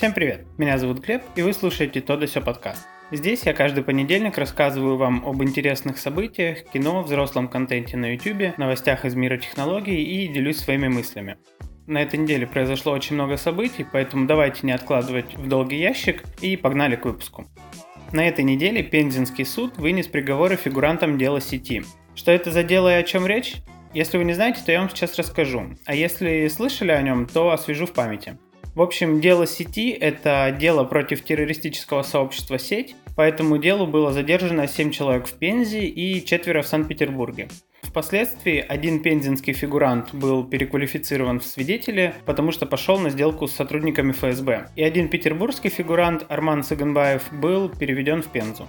Всем привет! Меня зовут Глеб, и вы слушаете «То да сё» подкаст. Здесь я каждый понедельник рассказываю вам об интересных событиях, кино, взрослом контенте на YouTube, новостях из мира технологий и делюсь своими мыслями. На этой неделе произошло очень много событий, поэтому давайте не откладывать в долгий ящик и погнали к выпуску. На этой неделе Пензенский суд вынес приговоры фигурантам дела сети. Что это за дело и о чем речь? Если вы не знаете, то я вам сейчас расскажу. А если слышали о нем, то освежу в памяти. В общем, дело сети – это дело против террористического сообщества «Сеть», по этому делу было задержано 7 человек в Пензе и четверо в Санкт-Петербурге. Впоследствии один пензенский фигурант был переквалифицирован в свидетели, потому что пошел на сделку с сотрудниками ФСБ. И один петербургский фигурант Арман Саганбаев был переведен в Пензу.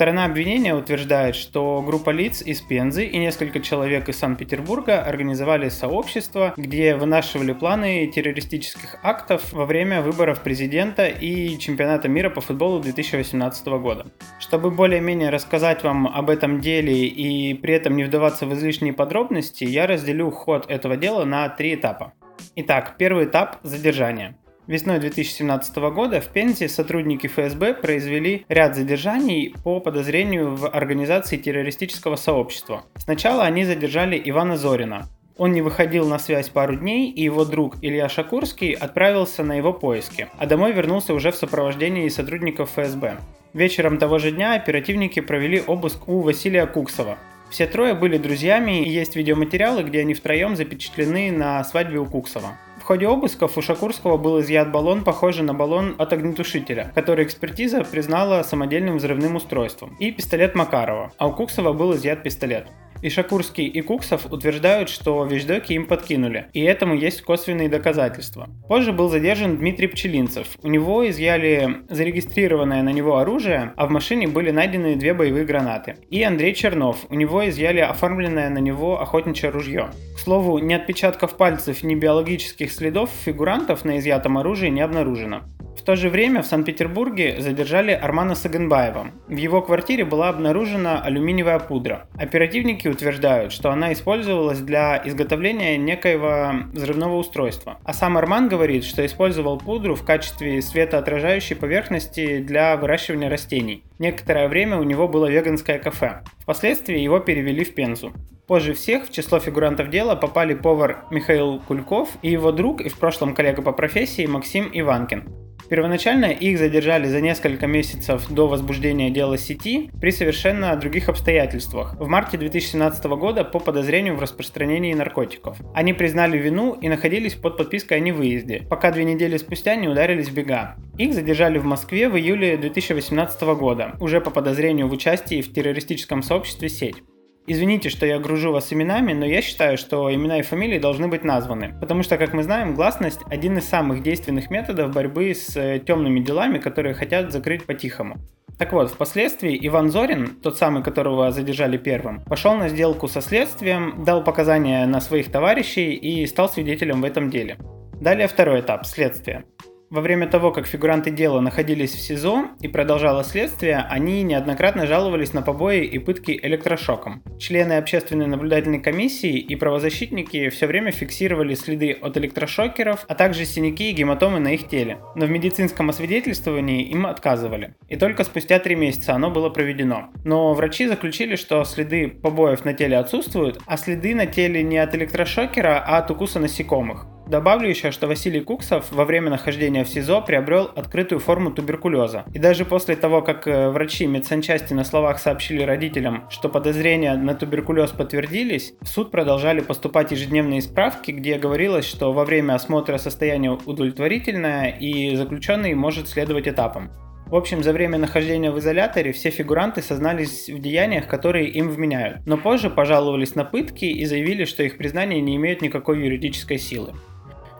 Сторона обвинения утверждает, что группа лиц из Пензы и несколько человек из Санкт-Петербурга организовали сообщество, где вынашивали планы террористических актов во время выборов президента и чемпионата мира по футболу 2018 года. Чтобы более-менее рассказать вам об этом деле и при этом не вдаваться в излишние подробности, я разделю ход этого дела на три этапа. Итак, первый этап – задержание. Весной 2017 года в Пензе сотрудники ФСБ произвели ряд задержаний по подозрению в организации террористического сообщества. Сначала они задержали Ивана Зорина. Он не выходил на связь пару дней, и его друг Илья Шакурский отправился на его поиски, а домой вернулся уже в сопровождении сотрудников ФСБ. Вечером того же дня оперативники провели обыск у Василия Куксова. Все трое были друзьями, и есть видеоматериалы, где они втроем запечатлены на свадьбе у Куксова ходе обысков у Шакурского был изъят баллон, похожий на баллон от огнетушителя, который экспертиза признала самодельным взрывным устройством, и пистолет Макарова, а у Куксова был изъят пистолет. И Шакурский, и Куксов утверждают, что вещдоки им подкинули, и этому есть косвенные доказательства. Позже был задержан Дмитрий Пчелинцев. У него изъяли зарегистрированное на него оружие, а в машине были найдены две боевые гранаты. И Андрей Чернов. У него изъяли оформленное на него охотничье ружье. К слову, ни отпечатков пальцев, ни биологических следов фигурантов на изъятом оружии не обнаружено. То же время в Санкт-Петербурге задержали Армана Саганбаева. В его квартире была обнаружена алюминиевая пудра. Оперативники утверждают, что она использовалась для изготовления некоего взрывного устройства. А сам Арман говорит, что использовал пудру в качестве светоотражающей поверхности для выращивания растений. Некоторое время у него было веганское кафе. Впоследствии его перевели в Пензу. Позже всех в число фигурантов дела попали повар Михаил Кульков и его друг и в прошлом коллега по профессии Максим Иванкин. Первоначально их задержали за несколько месяцев до возбуждения дела сети при совершенно других обстоятельствах. В марте 2017 года по подозрению в распространении наркотиков. Они признали вину и находились под подпиской о невыезде, пока две недели спустя не ударились в бега. Их задержали в Москве в июле 2018 года, уже по подозрению в участии в террористическом сообществе «Сеть». Извините, что я гружу вас именами, но я считаю, что имена и фамилии должны быть названы. Потому что, как мы знаем, гласность – один из самых действенных методов борьбы с э, темными делами, которые хотят закрыть по-тихому. Так вот, впоследствии Иван Зорин, тот самый, которого задержали первым, пошел на сделку со следствием, дал показания на своих товарищей и стал свидетелем в этом деле. Далее второй этап – следствие. Во время того, как фигуранты дела находились в СИЗО и продолжалось следствие, они неоднократно жаловались на побои и пытки электрошоком. Члены общественной наблюдательной комиссии и правозащитники все время фиксировали следы от электрошокеров, а также синяки и гематомы на их теле. Но в медицинском освидетельствовании им отказывали. И только спустя три месяца оно было проведено. Но врачи заключили, что следы побоев на теле отсутствуют, а следы на теле не от электрошокера, а от укуса насекомых. Добавлю еще, что Василий Куксов во время нахождения в СИЗО приобрел открытую форму туберкулеза. И даже после того, как э, врачи медсанчасти на словах сообщили родителям, что подозрения на туберкулез подтвердились, в суд продолжали поступать ежедневные справки, где говорилось, что во время осмотра состояние удовлетворительное и заключенный может следовать этапам. В общем, за время нахождения в изоляторе все фигуранты сознались в деяниях, которые им вменяют, но позже пожаловались на пытки и заявили, что их признания не имеют никакой юридической силы.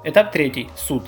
Этап третий. Суд.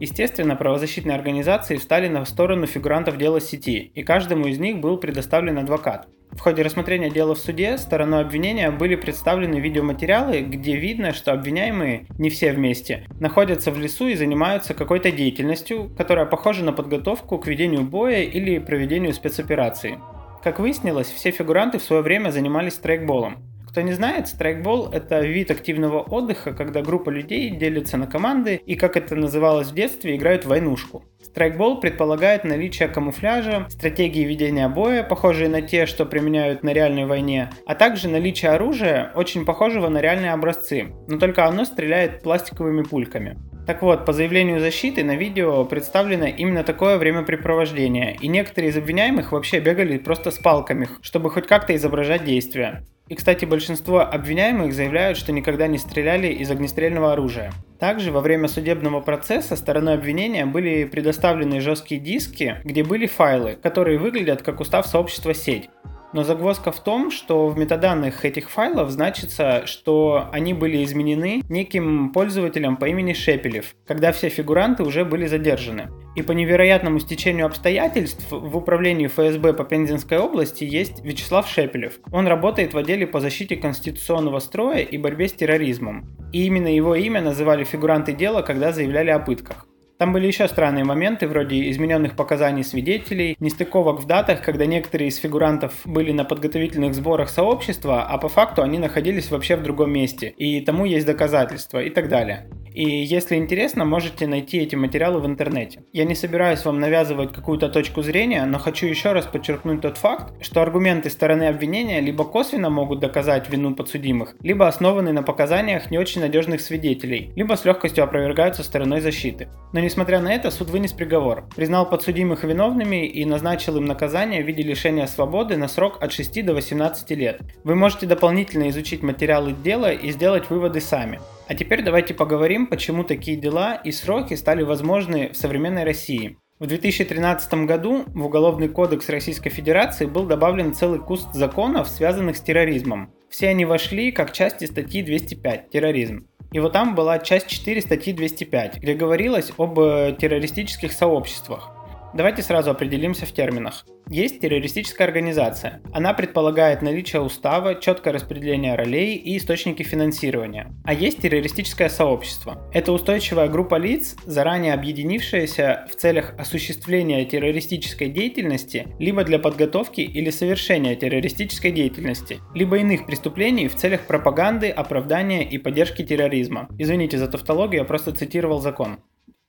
Естественно, правозащитные организации встали на сторону фигурантов дела сети, и каждому из них был предоставлен адвокат. В ходе рассмотрения дела в суде стороной обвинения были представлены видеоматериалы, где видно, что обвиняемые, не все вместе, находятся в лесу и занимаются какой-то деятельностью, которая похожа на подготовку к ведению боя или проведению спецоперации. Как выяснилось, все фигуранты в свое время занимались трейкболом. Кто не знает, страйкбол — это вид активного отдыха, когда группа людей делится на команды и, как это называлось в детстве, играют в войнушку. Страйкбол предполагает наличие камуфляжа, стратегии ведения боя, похожие на те, что применяют на реальной войне, а также наличие оружия, очень похожего на реальные образцы, но только оно стреляет пластиковыми пульками. Так вот, по заявлению защиты на видео представлено именно такое времяпрепровождение, и некоторые из обвиняемых вообще бегали просто с палками, чтобы хоть как-то изображать действия. И, кстати, большинство обвиняемых заявляют, что никогда не стреляли из огнестрельного оружия. Также во время судебного процесса стороной обвинения были предоставлены жесткие диски, где были файлы, которые выглядят как устав сообщества сеть. Но загвоздка в том, что в метаданных этих файлов значится, что они были изменены неким пользователем по имени Шепелев, когда все фигуранты уже были задержаны. И по невероятному стечению обстоятельств в управлении ФСБ по Пензенской области есть Вячеслав Шепелев. Он работает в отделе по защите конституционного строя и борьбе с терроризмом. И именно его имя называли фигуранты дела, когда заявляли о пытках. Там были еще странные моменты, вроде измененных показаний свидетелей, нестыковок в датах, когда некоторые из фигурантов были на подготовительных сборах сообщества, а по факту они находились вообще в другом месте, и тому есть доказательства и так далее. И если интересно, можете найти эти материалы в интернете. Я не собираюсь вам навязывать какую-то точку зрения, но хочу еще раз подчеркнуть тот факт, что аргументы стороны обвинения либо косвенно могут доказать вину подсудимых, либо основаны на показаниях не очень надежных свидетелей, либо с легкостью опровергаются стороной защиты. Но несмотря на это, суд вынес приговор, признал подсудимых виновными и назначил им наказание в виде лишения свободы на срок от 6 до 18 лет. Вы можете дополнительно изучить материалы дела и сделать выводы сами. А теперь давайте поговорим, почему такие дела и сроки стали возможны в современной России. В 2013 году в Уголовный кодекс Российской Федерации был добавлен целый куст законов, связанных с терроризмом. Все они вошли как части статьи 205 «Терроризм». И вот там была часть 4 статьи 205, где говорилось об э, террористических сообществах. Давайте сразу определимся в терминах. Есть террористическая организация. Она предполагает наличие устава, четкое распределение ролей и источники финансирования. А есть террористическое сообщество. Это устойчивая группа лиц, заранее объединившаяся в целях осуществления террористической деятельности, либо для подготовки или совершения террористической деятельности, либо иных преступлений в целях пропаганды, оправдания и поддержки терроризма. Извините за тавтологию, я просто цитировал закон.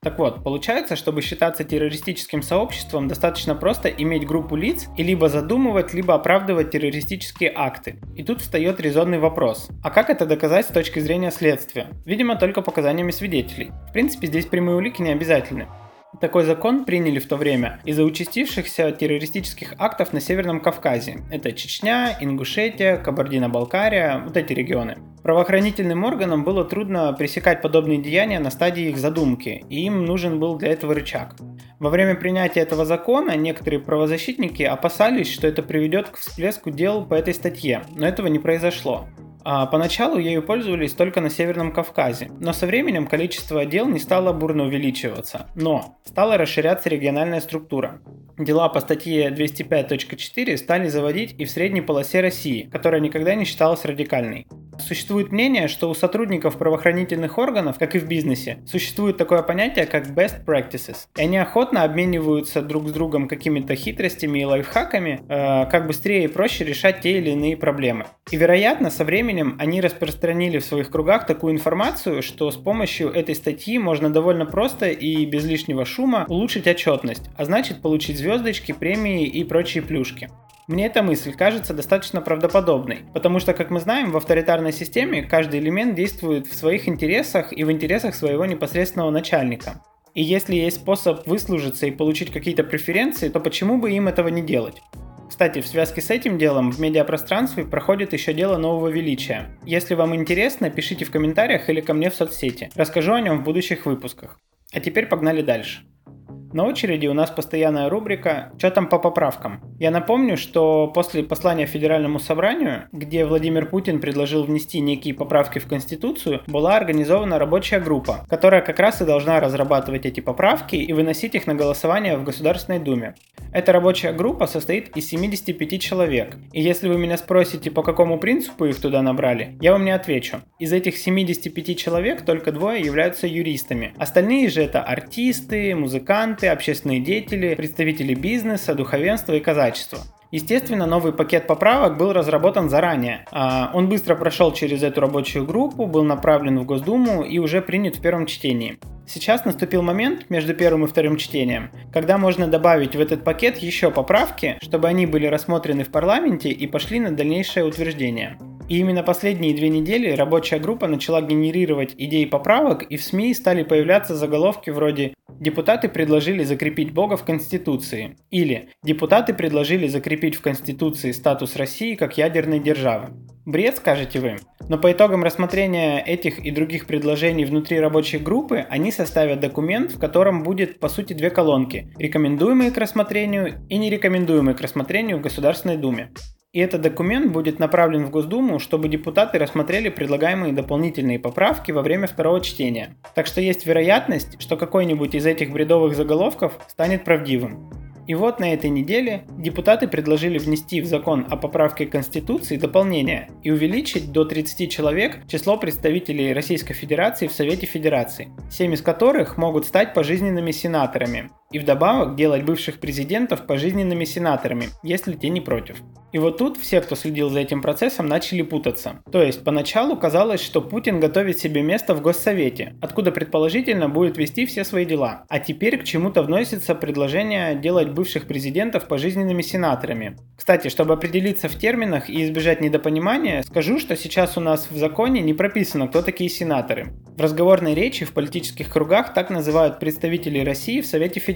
Так вот, получается, чтобы считаться террористическим сообществом, достаточно просто иметь группу лиц и либо задумывать, либо оправдывать террористические акты. И тут встает резонный вопрос. А как это доказать с точки зрения следствия? Видимо, только показаниями свидетелей. В принципе, здесь прямые улики не обязательны. Такой закон приняли в то время из-за участившихся террористических актов на Северном Кавказе. Это Чечня, Ингушетия, Кабардино-Балкария, вот эти регионы. Правоохранительным органам было трудно пресекать подобные деяния на стадии их задумки, и им нужен был для этого рычаг. Во время принятия этого закона некоторые правозащитники опасались, что это приведет к всплеску дел по этой статье, но этого не произошло. А поначалу ею пользовались только на Северном Кавказе, но со временем количество дел не стало бурно увеличиваться, но стала расширяться региональная структура. Дела по статье 205.4 стали заводить и в средней полосе России, которая никогда не считалась радикальной. Существует мнение, что у сотрудников правоохранительных органов, как и в бизнесе, существует такое понятие, как best practices. И они охотно обмениваются друг с другом какими-то хитростями и лайфхаками, э, как быстрее и проще решать те или иные проблемы. И вероятно, со временем они распространили в своих кругах такую информацию, что с помощью этой статьи можно довольно просто и без лишнего шума улучшить отчетность, а значит получить звездочки, премии и прочие плюшки. Мне эта мысль кажется достаточно правдоподобной, потому что, как мы знаем, в авторитарной системе каждый элемент действует в своих интересах и в интересах своего непосредственного начальника. И если есть способ выслужиться и получить какие-то преференции, то почему бы им этого не делать? Кстати, в связке с этим делом в медиапространстве проходит еще дело нового величия. Если вам интересно, пишите в комментариях или ко мне в соцсети. Расскажу о нем в будущих выпусках. А теперь погнали дальше. На очереди у нас постоянная рубрика «Что там по поправкам?». Я напомню, что после послания Федеральному собранию, где Владимир Путин предложил внести некие поправки в Конституцию, была организована рабочая группа, которая как раз и должна разрабатывать эти поправки и выносить их на голосование в Государственной Думе. Эта рабочая группа состоит из 75 человек, и если вы меня спросите, по какому принципу их туда набрали, я вам не отвечу. Из этих 75 человек только двое являются юристами, остальные же это артисты, музыканты, общественные деятели, представители бизнеса, духовенства и казачества. Естественно, новый пакет поправок был разработан заранее. А, он быстро прошел через эту рабочую группу, был направлен в Госдуму и уже принят в первом чтении. Сейчас наступил момент между первым и вторым чтением, когда можно добавить в этот пакет еще поправки, чтобы они были рассмотрены в парламенте и пошли на дальнейшее утверждение. И именно последние две недели рабочая группа начала генерировать идеи поправок, и в СМИ стали появляться заголовки вроде «Депутаты предложили закрепить Бога в Конституции» или «Депутаты предложили закрепить в Конституции статус России как ядерной державы». Бред, скажете вы? Но по итогам рассмотрения этих и других предложений внутри рабочей группы, они составят документ, в котором будет по сути две колонки – рекомендуемые к рассмотрению и нерекомендуемые к рассмотрению в Государственной Думе. И этот документ будет направлен в Госдуму, чтобы депутаты рассмотрели предлагаемые дополнительные поправки во время второго чтения. Так что есть вероятность, что какой-нибудь из этих бредовых заголовков станет правдивым. И вот на этой неделе депутаты предложили внести в закон о поправке Конституции дополнение и увеличить до 30 человек число представителей Российской Федерации в Совете Федерации, 7 из которых могут стать пожизненными сенаторами, и вдобавок делать бывших президентов пожизненными сенаторами, если те не против. И вот тут все, кто следил за этим процессом, начали путаться. То есть поначалу казалось, что Путин готовит себе место в Госсовете, откуда предположительно будет вести все свои дела. А теперь к чему-то вносится предложение делать бывших президентов пожизненными сенаторами. Кстати, чтобы определиться в терминах и избежать недопонимания, скажу, что сейчас у нас в законе не прописано, кто такие сенаторы. В разговорной речи в политических кругах так называют представителей России в Совете Федерации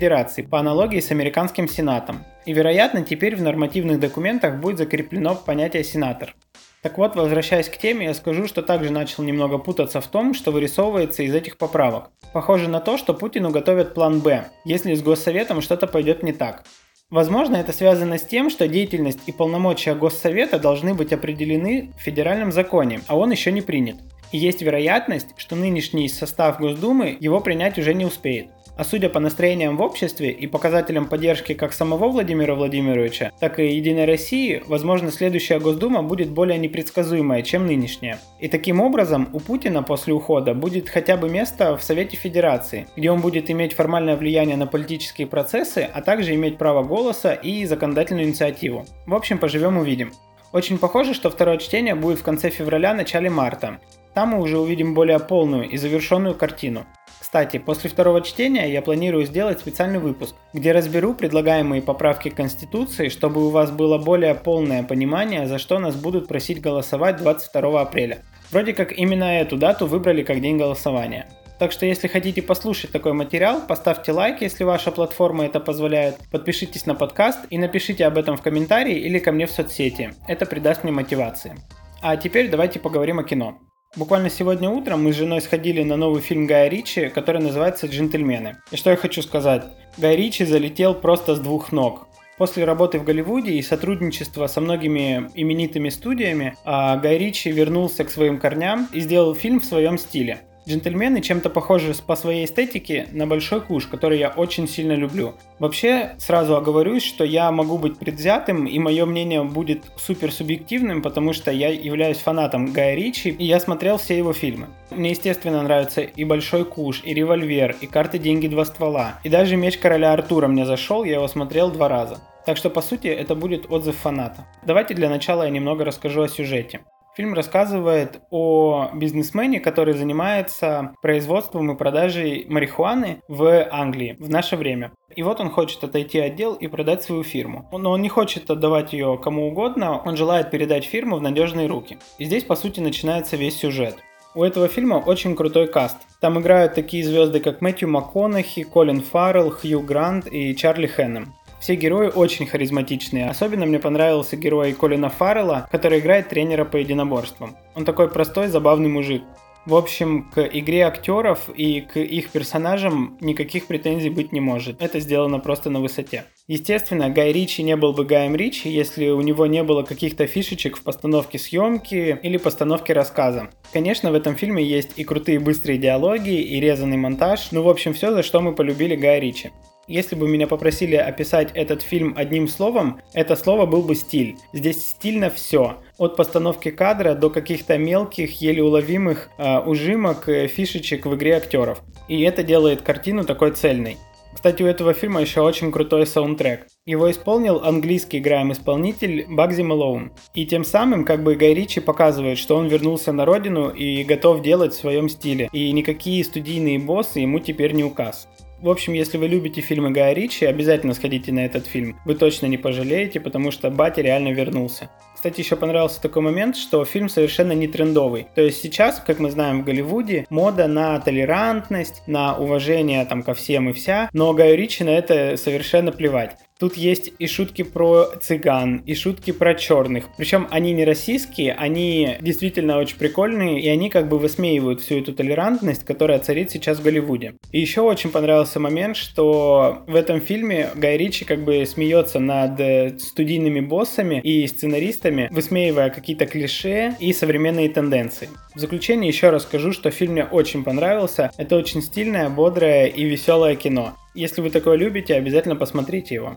по аналогии с американским сенатом. И вероятно теперь в нормативных документах будет закреплено понятие сенатор. Так вот, возвращаясь к теме, я скажу, что также начал немного путаться в том, что вырисовывается из этих поправок. Похоже на то, что Путину готовят план «Б», если с Госсоветом что-то пойдет не так. Возможно, это связано с тем, что деятельность и полномочия Госсовета должны быть определены в федеральном законе, а он еще не принят. И есть вероятность, что нынешний состав Госдумы его принять уже не успеет. А судя по настроениям в обществе и показателям поддержки как самого Владимира Владимировича, так и Единой России, возможно, следующая Госдума будет более непредсказуемая, чем нынешняя. И таким образом у Путина после ухода будет хотя бы место в Совете Федерации, где он будет иметь формальное влияние на политические процессы, а также иметь право голоса и законодательную инициативу. В общем, поживем увидим. Очень похоже, что второе чтение будет в конце февраля-начале марта. Там мы уже увидим более полную и завершенную картину. Кстати, после второго чтения я планирую сделать специальный выпуск, где разберу предлагаемые поправки к Конституции, чтобы у вас было более полное понимание, за что нас будут просить голосовать 22 апреля. Вроде как именно эту дату выбрали как день голосования. Так что если хотите послушать такой материал, поставьте лайк, если ваша платформа это позволяет, подпишитесь на подкаст и напишите об этом в комментарии или ко мне в соцсети. Это придаст мне мотивации. А теперь давайте поговорим о кино. Буквально сегодня утром мы с женой сходили на новый фильм Гая Ричи, который называется «Джентльмены». И что я хочу сказать? Гай Ричи залетел просто с двух ног. После работы в Голливуде и сотрудничества со многими именитыми студиями, а, Гай Ричи вернулся к своим корням и сделал фильм в своем стиле. Джентльмены чем-то похожи по своей эстетике на Большой Куш, который я очень сильно люблю. Вообще, сразу оговорюсь, что я могу быть предвзятым, и мое мнение будет супер субъективным, потому что я являюсь фанатом Гая Ричи, и я смотрел все его фильмы. Мне, естественно, нравятся и Большой Куш, и Револьвер, и Карты, Деньги, Два Ствола. И даже Меч Короля Артура мне зашел, я его смотрел два раза. Так что, по сути, это будет отзыв фаната. Давайте для начала я немного расскажу о сюжете. Фильм рассказывает о бизнесмене, который занимается производством и продажей марихуаны в Англии в наше время. И вот он хочет отойти от дел и продать свою фирму. Но он не хочет отдавать ее кому угодно, он желает передать фирму в надежные руки. И здесь, по сути, начинается весь сюжет. У этого фильма очень крутой каст. Там играют такие звезды, как Мэтью МакКонахи, Колин Фаррелл, Хью Грант и Чарли Хэннем. Все герои очень харизматичные. Особенно мне понравился герой Колина Фаррелла, который играет тренера по единоборствам. Он такой простой, забавный мужик. В общем, к игре актеров и к их персонажам никаких претензий быть не может. Это сделано просто на высоте. Естественно, Гай Ричи не был бы Гаем Ричи, если у него не было каких-то фишечек в постановке съемки или постановке рассказа. Конечно, в этом фильме есть и крутые быстрые диалоги, и резанный монтаж, ну в общем все, за что мы полюбили Гая Ричи. Если бы меня попросили описать этот фильм одним словом, это слово был бы стиль. Здесь стильно все. От постановки кадра до каких-то мелких, еле уловимых э, ужимок, э, фишечек в игре актеров. И это делает картину такой цельной. Кстати, у этого фильма еще очень крутой саундтрек. Его исполнил английский грайм-исполнитель Багзи Малоун. И тем самым как бы Гай Ричи показывает, что он вернулся на родину и готов делать в своем стиле. И никакие студийные боссы ему теперь не указ. В общем, если вы любите фильмы Гая Ричи, обязательно сходите на этот фильм. Вы точно не пожалеете, потому что Батя реально вернулся. Кстати, еще понравился такой момент, что фильм совершенно не трендовый. То есть сейчас, как мы знаем в Голливуде, мода на толерантность, на уважение там ко всем и вся, но Гаю Ричи на это совершенно плевать. Тут есть и шутки про цыган, и шутки про черных. Причем они не российские, они действительно очень прикольные, и они как бы высмеивают всю эту толерантность, которая царит сейчас в Голливуде. И еще очень понравился момент, что в этом фильме Гай Ричи как бы смеется над э, студийными боссами и сценаристами, высмеивая какие-то клише и современные тенденции. В заключение еще раз скажу, что фильм мне очень понравился. Это очень стильное, бодрое и веселое кино. Если вы такое любите, обязательно посмотрите его.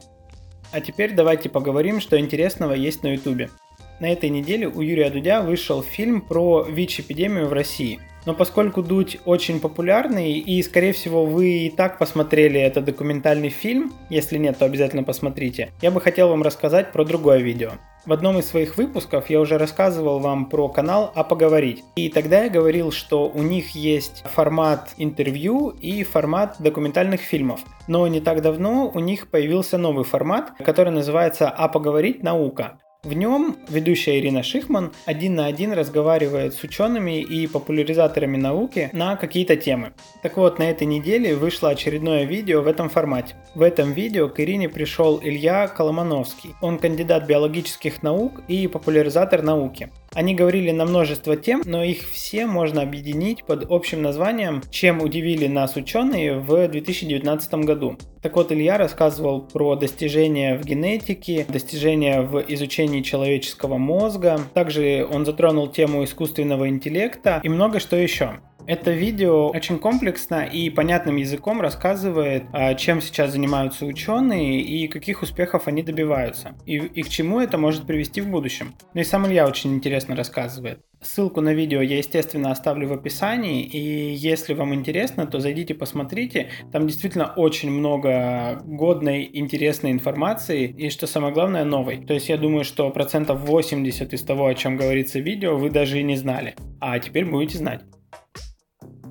А теперь давайте поговорим, что интересного есть на ютубе. На этой неделе у Юрия Дудя вышел фильм про ВИЧ-эпидемию в России. Но поскольку Дудь очень популярный, и, скорее всего, вы и так посмотрели этот документальный фильм, если нет, то обязательно посмотрите, я бы хотел вам рассказать про другое видео. В одном из своих выпусков я уже рассказывал вам про канал «А поговорить». И тогда я говорил, что у них есть формат интервью и формат документальных фильмов. Но не так давно у них появился новый формат, который называется «А поговорить. Наука». В нем ведущая Ирина Шихман один на один разговаривает с учеными и популяризаторами науки на какие-то темы. Так вот, на этой неделе вышло очередное видео в этом формате. В этом видео к Ирине пришел Илья Коломановский. Он кандидат биологических наук и популяризатор науки. Они говорили на множество тем, но их все можно объединить под общим названием «Чем удивили нас ученые в 2019 году». Так вот, Илья рассказывал про достижения в генетике, достижения в изучении человеческого мозга. Также он затронул тему искусственного интеллекта и много что еще. Это видео очень комплексно и понятным языком рассказывает, а, чем сейчас занимаются ученые и каких успехов они добиваются, и, и к чему это может привести в будущем. Ну и сам Илья очень интересно рассказывает. Ссылку на видео я, естественно, оставлю в описании, и если вам интересно, то зайдите посмотрите. Там действительно очень много годной, интересной информации, и что самое главное, новой. То есть я думаю, что процентов 80 из того, о чем говорится в видео, вы даже и не знали. А теперь будете знать.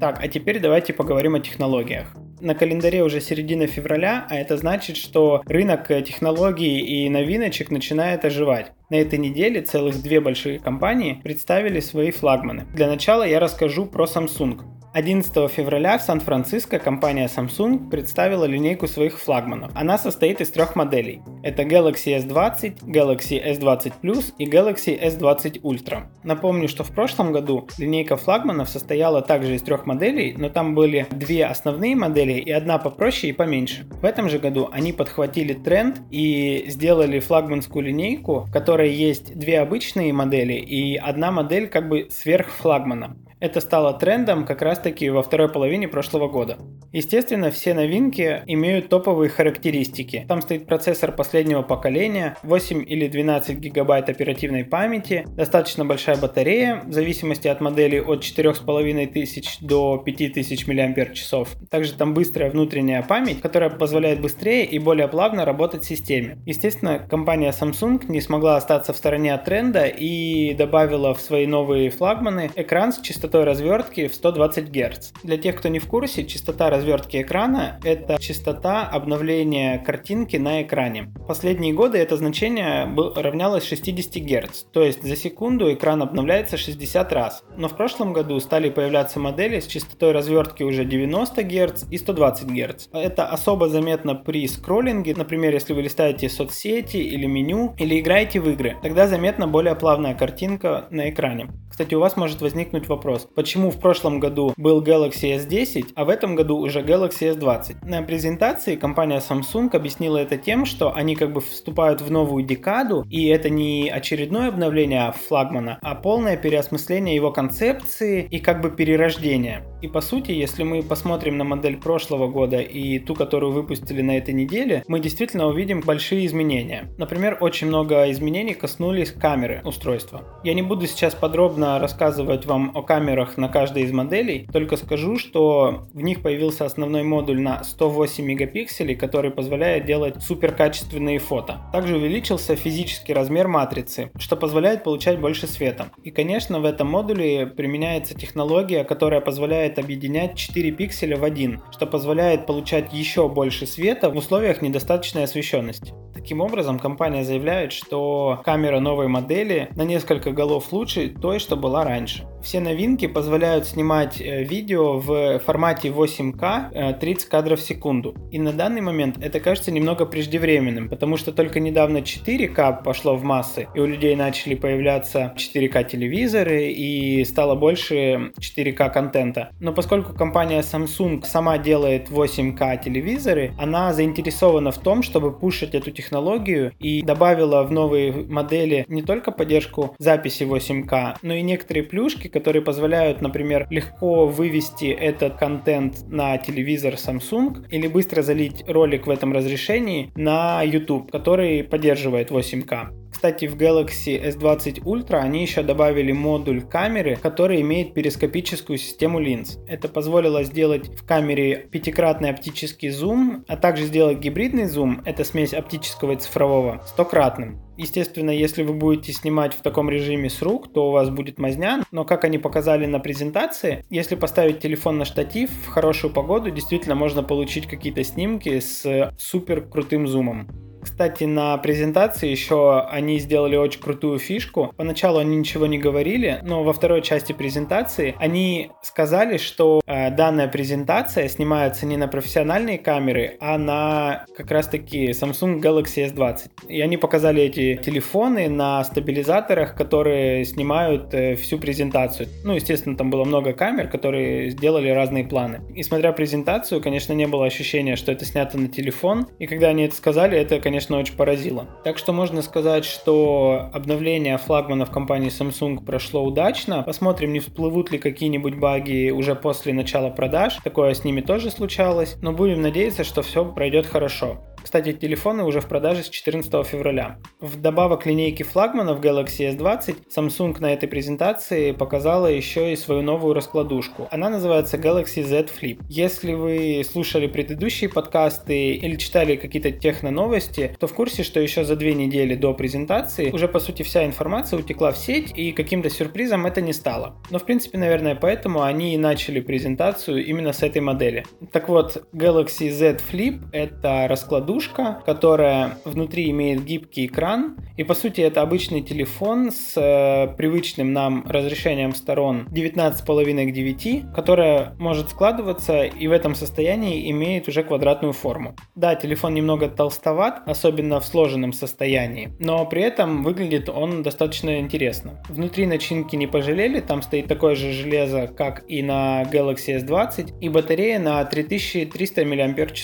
Так, а теперь давайте поговорим о технологиях. На календаре уже середина февраля, а это значит, что рынок технологий и новиночек начинает оживать. На этой неделе целых две большие компании представили свои флагманы. Для начала я расскажу про Samsung. 11 февраля в Сан-Франциско компания Samsung представила линейку своих флагманов. Она состоит из трех моделей. Это Galaxy S20, Galaxy S20 Plus и Galaxy S20 Ultra. Напомню, что в прошлом году линейка флагманов состояла также из трех моделей, но там были две основные модели и одна попроще и поменьше. В этом же году они подхватили тренд и сделали флагманскую линейку, в которой есть две обычные модели и одна модель как бы сверх флагмана. Это стало трендом как раз-таки во второй половине прошлого года. Естественно, все новинки имеют топовые характеристики. Там стоит процессор последнего поколения, 8 или 12 гигабайт оперативной памяти, достаточно большая батарея, в зависимости от модели от 4500 до 5000 мАч. Также там быстрая внутренняя память, которая позволяет быстрее и более плавно работать в системе. Естественно, компания Samsung не смогла остаться в стороне от тренда и добавила в свои новые флагманы экран с частотой развертки в 120 Гц. Для тех, кто не в курсе, частота развертки экрана – это частота обновления картинки на экране. Последние годы это значение равнялось 60 Гц, то есть за секунду экран обновляется 60 раз. Но в прошлом году стали появляться модели с частотой развертки уже 90 Гц и 120 Гц. Это особо заметно при скроллинге, например, если вы листаете соцсети или меню, или играете в игры. Тогда заметна более плавная картинка на экране. Кстати, у вас может возникнуть вопрос, почему в прошлом году был Galaxy S10, а в этом году уже Galaxy S20. На презентации компания Samsung объяснила это тем, что они как бы вступают в новую декаду, и это не очередное обновление флагмана, а полное переосмысление его концепции и как бы перерождение. И по сути, если мы посмотрим на модель прошлого года и ту, которую выпустили на этой неделе, мы действительно увидим большие изменения. Например, очень много изменений коснулись камеры устройства. Я не буду сейчас подробно рассказывать вам о камерах на каждой из моделей, только скажу, что в них появился основной модуль на 108 мегапикселей, который позволяет делать суперкачественные фото. Также увеличился физический размер матрицы, что позволяет получать больше света. И, конечно, в этом модуле применяется технология, которая позволяет объединять 4 пикселя в один, что позволяет получать еще больше света в условиях недостаточной освещенности. Таким образом, компания заявляет, что камера новой модели на несколько голов лучше той, что была раньше. Все новинки позволяют снимать э, видео в формате 8К 30 э, кадров в секунду. И на данный момент это кажется немного преждевременным, потому что только недавно 4К пошло в массы, и у людей начали появляться 4К телевизоры, и стало больше 4К контента. Но поскольку компания Samsung сама делает 8К телевизоры, она заинтересована в том, чтобы пушить эту технологию и добавила в новые модели не только поддержку записи 8К, но и некоторые плюшки, которые позволяют, например, легко вывести этот контент на телевизор Samsung или быстро залить ролик в этом разрешении на YouTube, который поддерживает 8К. Кстати, в Galaxy S20 Ultra они еще добавили модуль камеры, который имеет перископическую систему линз. Это позволило сделать в камере пятикратный оптический зум, а также сделать гибридный зум, это смесь оптического и цифрового, стократным. Естественно, если вы будете снимать в таком режиме с рук, то у вас будет мазня, но как они показали на презентации, если поставить телефон на штатив в хорошую погоду, действительно можно получить какие-то снимки с супер крутым зумом. Кстати, на презентации еще они сделали очень крутую фишку. Поначалу они ничего не говорили, но во второй части презентации они сказали, что э, данная презентация снимается не на профессиональные камеры, а на как раз таки Samsung Galaxy S20. И они показали эти телефоны на стабилизаторах, которые снимают э, всю презентацию. Ну, естественно, там было много камер, которые сделали разные планы. И смотря презентацию, конечно, не было ощущения, что это снято на телефон. И когда они это сказали, это, конечно, очень поразило. Так что можно сказать, что обновление флагманов компании Samsung прошло удачно. Посмотрим, не всплывут ли какие-нибудь баги уже после начала продаж. Такое с ними тоже случалось. Но будем надеяться, что все пройдет хорошо. Кстати, телефоны уже в продаже с 14 февраля. Вдобавок линейки флагманов Galaxy S20, Samsung на этой презентации показала еще и свою новую раскладушку. Она называется Galaxy Z Flip. Если вы слушали предыдущие подкасты или читали какие-то техно-новости, то в курсе, что еще за две недели до презентации уже по сути вся информация утекла в сеть и каким-то сюрпризом это не стало. Но в принципе, наверное, поэтому они и начали презентацию именно с этой модели. Так вот, Galaxy Z Flip это раскладушка раскладушка, которая внутри имеет гибкий экран. И по сути это обычный телефон с э, привычным нам разрешением сторон 19,5 к 9, которая может складываться и в этом состоянии имеет уже квадратную форму. Да, телефон немного толстоват, особенно в сложенном состоянии, но при этом выглядит он достаточно интересно. Внутри начинки не пожалели, там стоит такое же железо, как и на Galaxy S20, и батарея на 3300 мАч,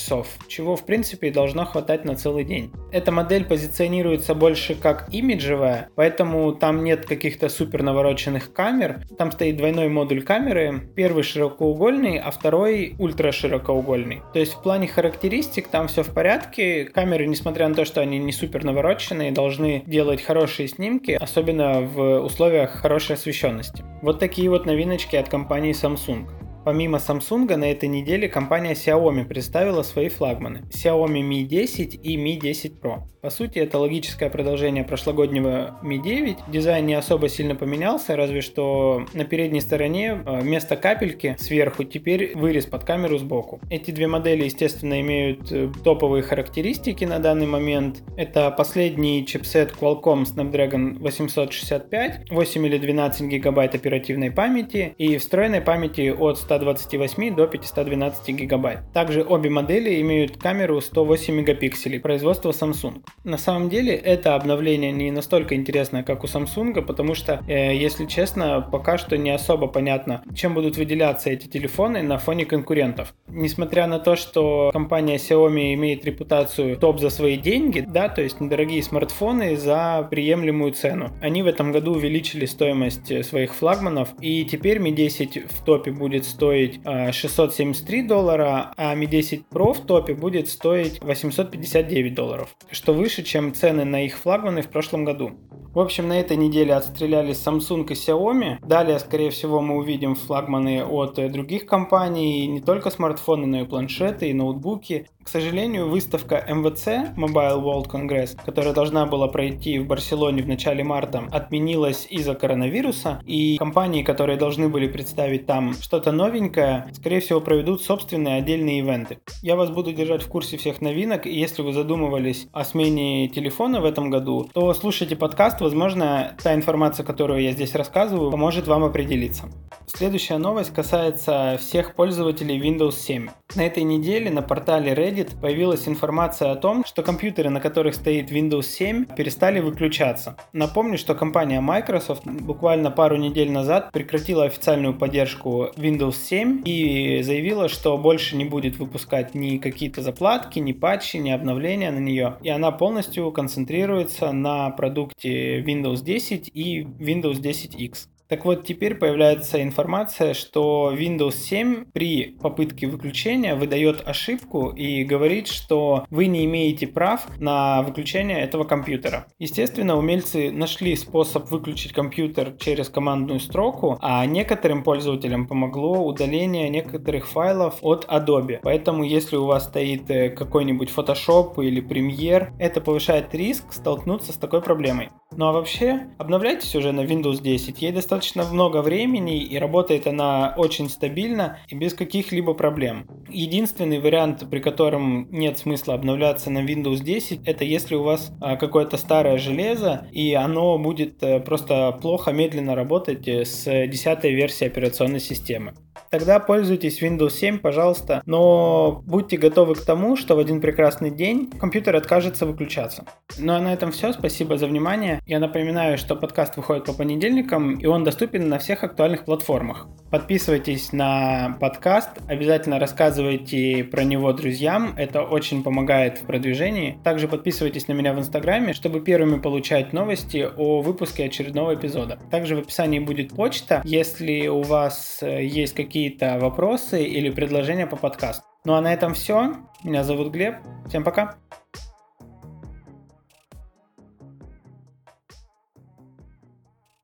чего в принципе должно должно хватать на целый день. Эта модель позиционируется больше как имиджевая, поэтому там нет каких-то супер навороченных камер. Там стоит двойной модуль камеры, первый широкоугольный, а второй ультра широкоугольный. То есть в плане характеристик там все в порядке. Камеры, несмотря на то, что они не супер навороченные, должны делать хорошие снимки, особенно в условиях хорошей освещенности. Вот такие вот новиночки от компании Samsung. Помимо Samsung, на этой неделе компания Xiaomi представила свои флагманы Xiaomi Mi 10 и Mi 10 Pro. По сути, это логическое продолжение прошлогоднего Mi 9. Дизайн не особо сильно поменялся, разве что на передней стороне э, вместо капельки сверху теперь вырез под камеру сбоку. Эти две модели, естественно, имеют э, топовые характеристики на данный момент. Это последний чипсет Qualcomm Snapdragon 865, 8 или 12 гигабайт оперативной памяти и встроенной памяти от 100 128 до 512 гигабайт. Также обе модели имеют камеру 108 мегапикселей производства Samsung. На самом деле это обновление не настолько интересное, как у Samsung, потому что, э, если честно, пока что не особо понятно, чем будут выделяться эти телефоны на фоне конкурентов. Несмотря на то, что компания Xiaomi имеет репутацию топ за свои деньги, да, то есть недорогие смартфоны за приемлемую цену. Они в этом году увеличили стоимость э, своих флагманов, и теперь Mi 10 в топе будет стоить стоить 673 э, доллара, а Mi 10 Pro в топе будет стоить 859 долларов, что выше, чем цены на их флагманы в прошлом году. В общем, на этой неделе отстрелялись Samsung и Xiaomi. Далее, скорее всего, мы увидим флагманы от э, других компаний, не только смартфоны, но и планшеты, и ноутбуки. К сожалению, выставка MWC, Mobile World Congress, которая должна была пройти в Барселоне в начале марта, отменилась из-за коронавируса, и компании, которые должны были представить там что-то новенькое, скорее всего, проведут собственные отдельные ивенты. Я вас буду держать в курсе всех новинок, и если вы задумывались о смене телефона в этом году, то слушайте подкаст, возможно, та информация, которую я здесь рассказываю, поможет вам определиться. Следующая новость касается всех пользователей Windows 7. На этой неделе на портале Reddit появилась информация о том, что компьютеры, на которых стоит Windows 7, перестали выключаться. Напомню, что компания Microsoft буквально пару недель назад прекратила официальную поддержку Windows 7 и заявила, что больше не будет выпускать ни какие-то заплатки, ни патчи, ни обновления на нее. И она полностью концентрируется на продукте Windows 10 и Windows 10X. Так вот, теперь появляется информация, что Windows 7 при попытке выключения выдает ошибку и говорит, что вы не имеете прав на выключение этого компьютера. Естественно, умельцы нашли способ выключить компьютер через командную строку, а некоторым пользователям помогло удаление некоторых файлов от Adobe. Поэтому, если у вас стоит э, какой-нибудь Photoshop или Premiere, это повышает риск столкнуться с такой проблемой. Ну а вообще, обновляйтесь уже на Windows 10, ей достаточно много времени и работает она очень стабильно и без каких-либо проблем. Единственный вариант, при котором нет смысла обновляться на Windows 10, это если у вас а, какое-то старое железо и оно будет а, просто плохо, медленно работать э, с 10 версией операционной системы тогда пользуйтесь Windows 7, пожалуйста, но будьте готовы к тому, что в один прекрасный день компьютер откажется выключаться. Ну а на этом все, спасибо за внимание. Я напоминаю, что подкаст выходит по понедельникам, и он доступен на всех актуальных платформах. Подписывайтесь на подкаст, обязательно рассказывайте про него друзьям, это очень помогает в продвижении. Также подписывайтесь на меня в Инстаграме, чтобы первыми получать новости о выпуске очередного эпизода. Также в описании будет почта, если у вас э, есть какие-то вопросы или предложения по подкасту. Ну а на этом все. Меня зовут Глеб. Всем пока.